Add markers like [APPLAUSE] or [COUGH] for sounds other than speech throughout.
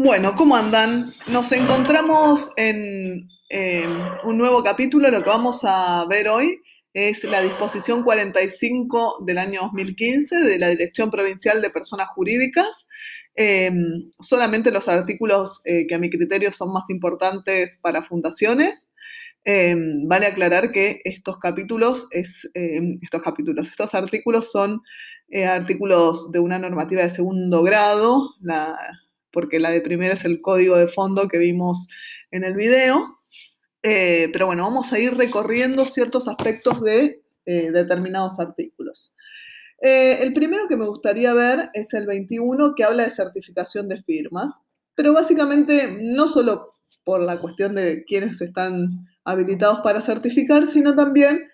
Bueno, ¿cómo andan? Nos encontramos en un nuevo capítulo. Lo que vamos a ver hoy es la disposición 45 del año 2015 de la Dirección Provincial de Personas Jurídicas. Em, solamente los artículos eh, que a mi criterio son más importantes para fundaciones. Em, vale aclarar que estos capítulos, es, em, estos capítulos, estos artículos son eh, artículos de una normativa de segundo grado, la, porque la de primera es el código de fondo que vimos en el video. Eh, pero bueno, vamos a ir recorriendo ciertos aspectos de eh, determinados artículos. Eh, el primero que me gustaría ver es el 21 que habla de certificación de firmas, pero básicamente no solo por la cuestión de quiénes están habilitados para certificar, sino también,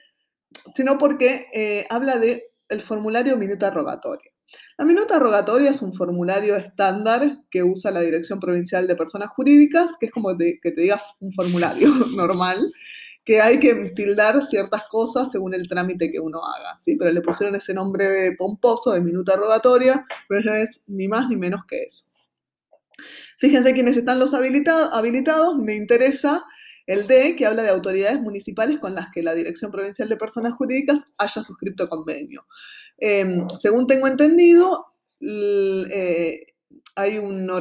sino porque habla de el formulario minuta rogatoria. La minuta rogatoria es un formulario estándar que usa la Dirección Provincial de Personas Jurídicas, que es como que te diga un formulario [LAUGHS] normal, que hay que tildar ciertas cosas según el trámite que uno haga, ¿sí? Pero le pusieron ese nombre pomposo de minuta rogatoria, pero no es ni más ni menos que eso. Fíjense quiénes están los habilitados. Me interesa el D, que habla de autoridades municipales con las que la Dirección Provincial de Personas Jurídicas haya suscrito convenio. Em, según tengo entendido, eh, hay una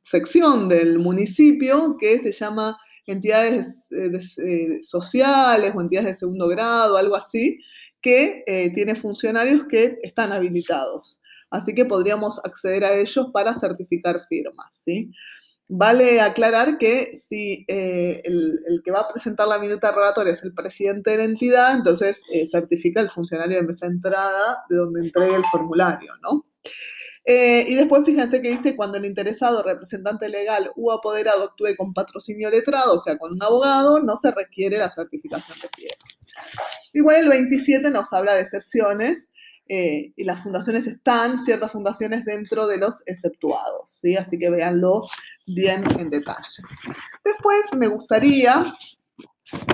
sección del municipio que se llama entidades eh, eh, sociales o entidades de segundo grado, algo así, que tiene funcionarios que están habilitados. Así que podríamos acceder a ellos para certificar firmas, ¿sí? Vale aclarar que si eh, el, que va a presentar la minuta rogatoria es el presidente de la entidad, entonces eh, certifica el funcionario de mesa entrada de donde entregue el formulario, ¿no? Eh, y después fíjense que dice cuando el interesado, representante legal u apoderado actúe con patrocinio letrado, o sea, con un abogado, no se requiere la certificación de firmas. Igual el 27 nos habla de excepciones eh, y las fundaciones están, ciertas fundaciones dentro de los exceptuados, ¿sí? Así que véanlo bien en detalle. Después me gustaría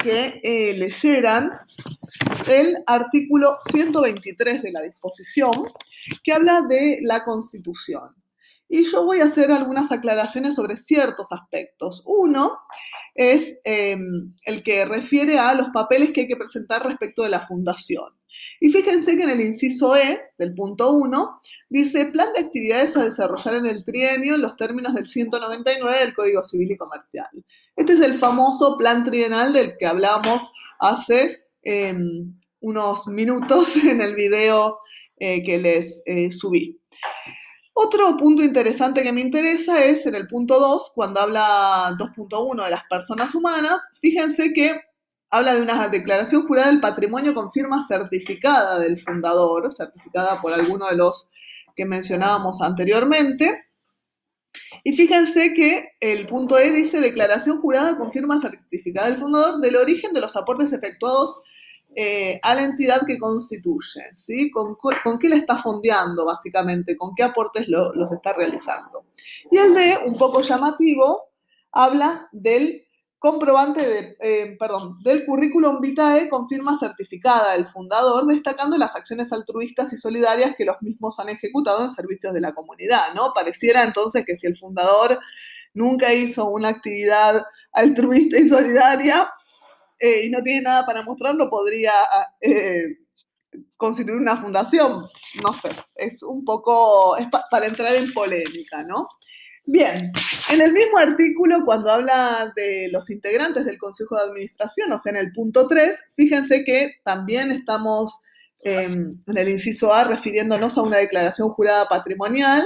que eh, leyeran el artículo 123 de la disposición, que habla de la Constitución. Y yo voy a hacer algunas aclaraciones sobre ciertos aspectos. Uno es em, el que refiere a los papeles que hay que presentar respecto de la fundación. Y fíjense que en el inciso E del punto 1 dice plan de actividades a desarrollar en el trienio en los términos del 199 del Código Civil y Comercial. Este es el famoso plan trienal del que hablamos hace em, unos minutos [LAUGHS] en el video eh, que les eh, subí. Otro punto interesante que me interesa es en el punto 2, cuando habla 2.1 de las personas humanas, fíjense que habla de una declaración jurada del patrimonio con firma certificada del fundador, certificada por alguno de los que mencionábamos anteriormente. Y fíjense que el punto E dice declaración jurada con firma certificada del fundador del origen de los aportes efectuados eh, a la entidad que constituye, ¿sí? ¿Con, qué le está fondeando, básicamente? ¿Con qué aportes los está realizando? Y el D, un poco llamativo, habla del comprobante de, eh, perdón, del currículum vitae con firma certificada del fundador, destacando las acciones altruistas y solidarias que los mismos han ejecutado en servicios de la comunidad, ¿no? Pareciera entonces que si el fundador nunca hizo una actividad altruista y solidaria eh, y no tiene nada para mostrarlo, podría eh, constituir una fundación. No sé, es un poco, es para entrar en polémica, ¿no? Bien, en el mismo artículo, cuando habla de los integrantes del Consejo de Administración, o sea, en el punto 3, fíjense que también estamos em, en el inciso A refiriéndonos a una declaración jurada patrimonial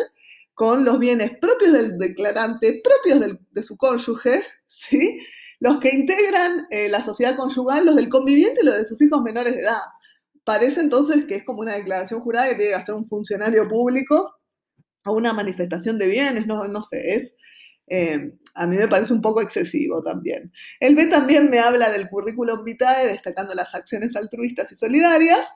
con los bienes propios del declarante, propios de su cónyuge, ¿sí? los que integran eh, la sociedad conyugal, los del conviviente y los de sus hijos menores de edad. Parece entonces que es como una declaración jurada que tiene que hacer un funcionario público una manifestación de bienes, no, no sé, es, eh, a mí me parece un poco excesivo también. El B también me habla del currículum vitae, destacando las acciones altruistas y solidarias,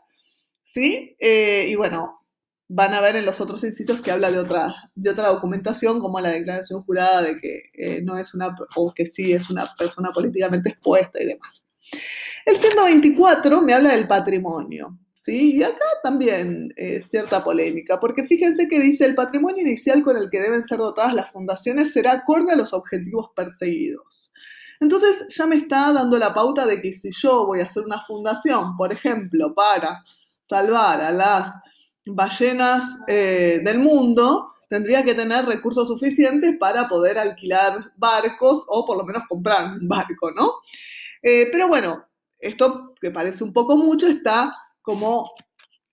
¿sí? Eh, y bueno, van a ver en los otros incisos que habla de otra, de otra documentación, como la declaración jurada de que eh, no es una, o que sí es una persona políticamente expuesta y demás. El 124 me habla del patrimonio, ¿sí? Y acá también eh, cierta polémica, porque fíjense que dice el patrimonio inicial con el que deben ser dotadas las fundaciones será acorde a los objetivos perseguidos. Entonces ya me está dando la pauta de que si yo voy a hacer una fundación, por ejemplo, para salvar a las ballenas eh, del mundo, tendría que tener recursos suficientes para poder alquilar barcos o por lo menos comprar un barco, ¿no? Eh, pero bueno, esto que parece un poco mucho está como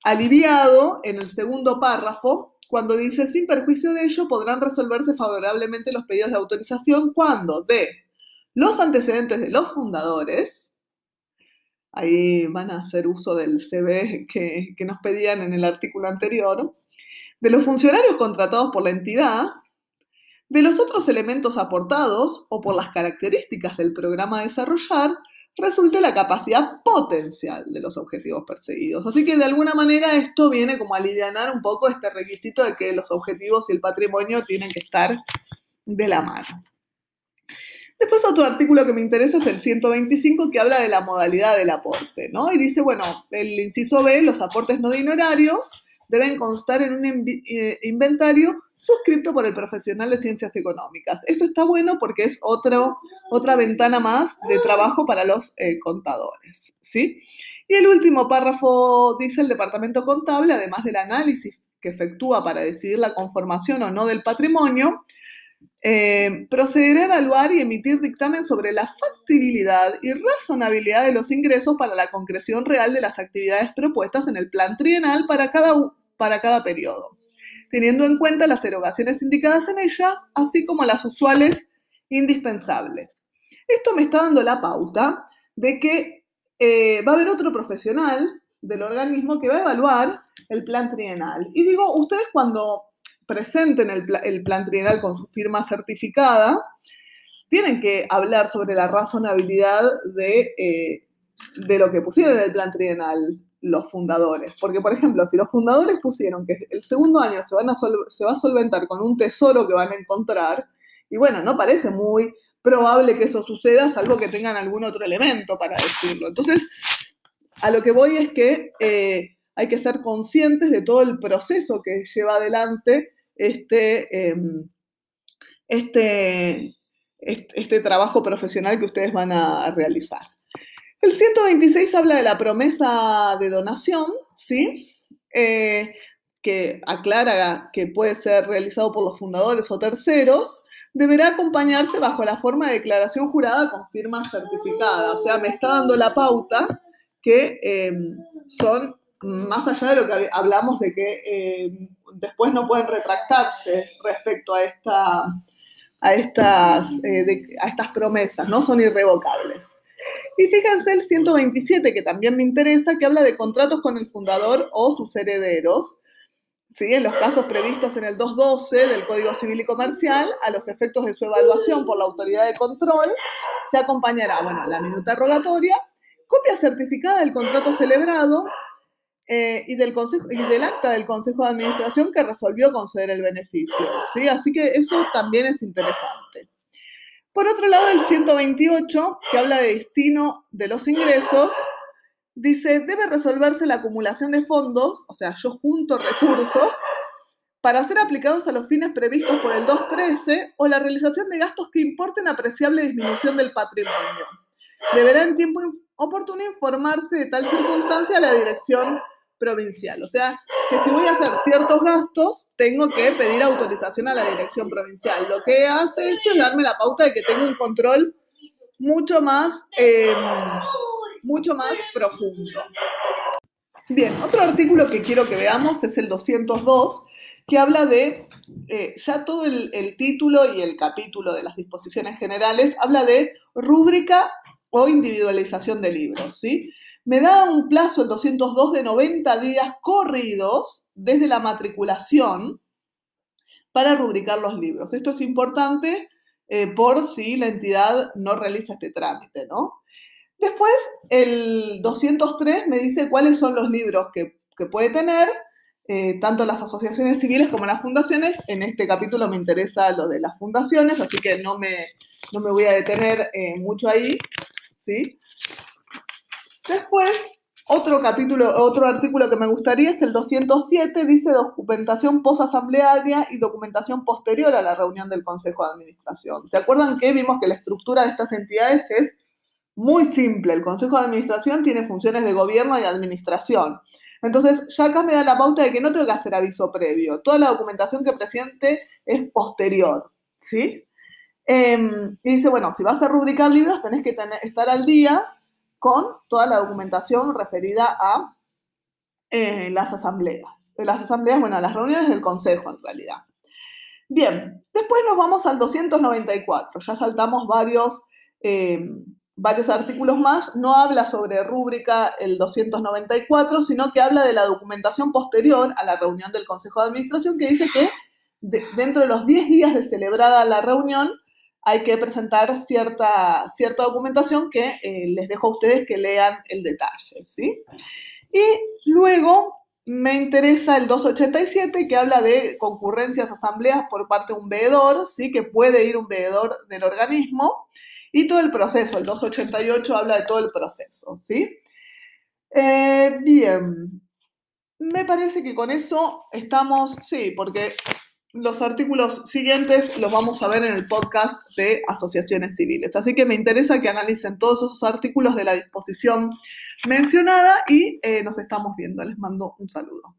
aliviado en el segundo párrafo cuando dice, sin perjuicio de ello, podrán resolverse favorablemente los pedidos de autorización cuando de los antecedentes de los fundadores, ahí van a hacer uso del CV que, que nos pedían en el artículo anterior, de los funcionarios contratados por la entidad, de los otros elementos aportados o por las características del programa a desarrollar, resulte la capacidad potencial de los objetivos perseguidos. Así que de alguna manera esto viene como a aliviar un poco este requisito de que los objetivos y el patrimonio tienen que estar de la mano. Después otro artículo que me interesa es el 125 que habla de la modalidad del aporte, ¿no? Y dice, bueno, el inciso B, los aportes no dinerarios deben constar en un eh, inventario suscrito por el profesional de ciencias económicas. Eso está bueno porque es otra ventana más de trabajo para los eh, contadores. ¿sí? Y el último párrafo dice el departamento contable, además del análisis que efectúa para decidir la conformación o no del patrimonio, eh, procederá a evaluar y emitir dictamen sobre la factibilidad y razonabilidad de los ingresos para la concreción real de las actividades propuestas en el plan trienal para cada, para cada periodo teniendo en cuenta las erogaciones indicadas en ellas, así como las usuales indispensables. Esto me está dando la pauta de que eh, va a haber otro profesional del organismo que va a evaluar el plan trienal. Y digo, ustedes cuando presenten el, plan trienal con su firma certificada, tienen que hablar sobre la razonabilidad de, eh, de lo que pusieron en el plan trienal los fundadores. Porque, por ejemplo, si los fundadores pusieron que el segundo año se, van a se va a solventar con un tesoro que van a encontrar, y bueno, no parece muy probable que eso suceda, salvo que tengan algún otro elemento para decirlo. Entonces, a lo que voy es que eh, hay que ser conscientes de todo el proceso que lleva adelante este, em, este, este trabajo profesional que ustedes van a realizar. El 126 habla de la promesa de donación, ¿sí? Eh, que aclara que puede ser realizado por los fundadores o terceros, deberá acompañarse bajo la forma de declaración jurada con firma certificada. O sea, me está dando la pauta que em, son más allá de lo que hablamos de que em, después no pueden retractarse respecto a, esta, a, estas, eh, a estas promesas, ¿no? Son irrevocables. Y fíjense el 127, que también me interesa, que habla de contratos con el fundador o sus herederos. ¿sí? En los casos previstos en el 212 del Código Civil y Comercial, a los efectos de su evaluación por la autoridad de control, se acompañará, bueno, la minuta rogatoria, copia certificada del contrato celebrado eh, y, del consejo, y del acta del Consejo de Administración que resolvió conceder el beneficio. ¿sí? Así que eso también es interesante. Por otro lado, el 128, que habla de destino de los ingresos, dice, debe resolverse la acumulación de fondos, o sea, yo junto recursos, para ser aplicados a los fines previstos por el 213 o la realización de gastos que importen apreciable disminución del patrimonio. Deberá en tiempo oportuno informarse de tal circunstancia a la dirección provincial. O sea, que si voy a hacer ciertos gastos, tengo que pedir autorización a la dirección provincial. Lo que hace esto es darme la pauta de que tengo un control mucho más, em, mucho más profundo. Bien, otro artículo que quiero que veamos es el 202, que habla de, eh, ya todo el título y el capítulo de las disposiciones generales, habla de rúbrica o individualización de libros, ¿sí? Me da un plazo, el 202, de 90 días corridos desde la matriculación para rubricar los libros. Esto es importante eh, por si la entidad no realiza este trámite, ¿no? Después, el 203 me dice cuáles son los libros que, puede tener, eh, tanto las asociaciones civiles como las fundaciones. En este capítulo me interesa lo de las fundaciones, así que no me, no me voy a detener eh, mucho ahí, ¿sí? Después Otro capítulo, otro artículo que me gustaría es el 207, dice documentación posasamblearia y documentación posterior a la reunión del Consejo de Administración. ¿Se acuerdan que vimos que la estructura de estas entidades es muy simple? El Consejo de Administración tiene funciones de gobierno y administración. Entonces, ya acá me da la pauta de que no tengo que hacer aviso previo. Toda la documentación que presente es posterior, ¿sí? Em, y dice, bueno, si vas a rubricar libros, tenés que estar al día con toda la documentación referida a eh, las asambleas. Las asambleas, bueno, las reuniones del consejo en realidad. Bien, después nos vamos al 294. Ya saltamos varios, em, varios artículos más. No habla sobre rúbrica el 294, sino que habla de la documentación posterior a la reunión del Consejo de Administración, que dice que dentro de los 10 días de celebrada la reunión, hay que presentar cierta, cierta documentación que eh, les dejo a ustedes que lean el detalle, ¿sí? Y luego me interesa el 287 que habla de concurrencias asambleas por parte de un veedor, ¿sí? Que puede ir un veedor del organismo y todo el proceso. El 288 habla de todo el proceso, ¿sí? Eh, bien, me parece que con eso estamos, sí, porque los artículos siguientes los vamos a ver en el podcast de asociaciones civiles. Así que me interesa que analicen todos esos artículos de la disposición mencionada y eh, nos estamos viendo. Les mando un saludo.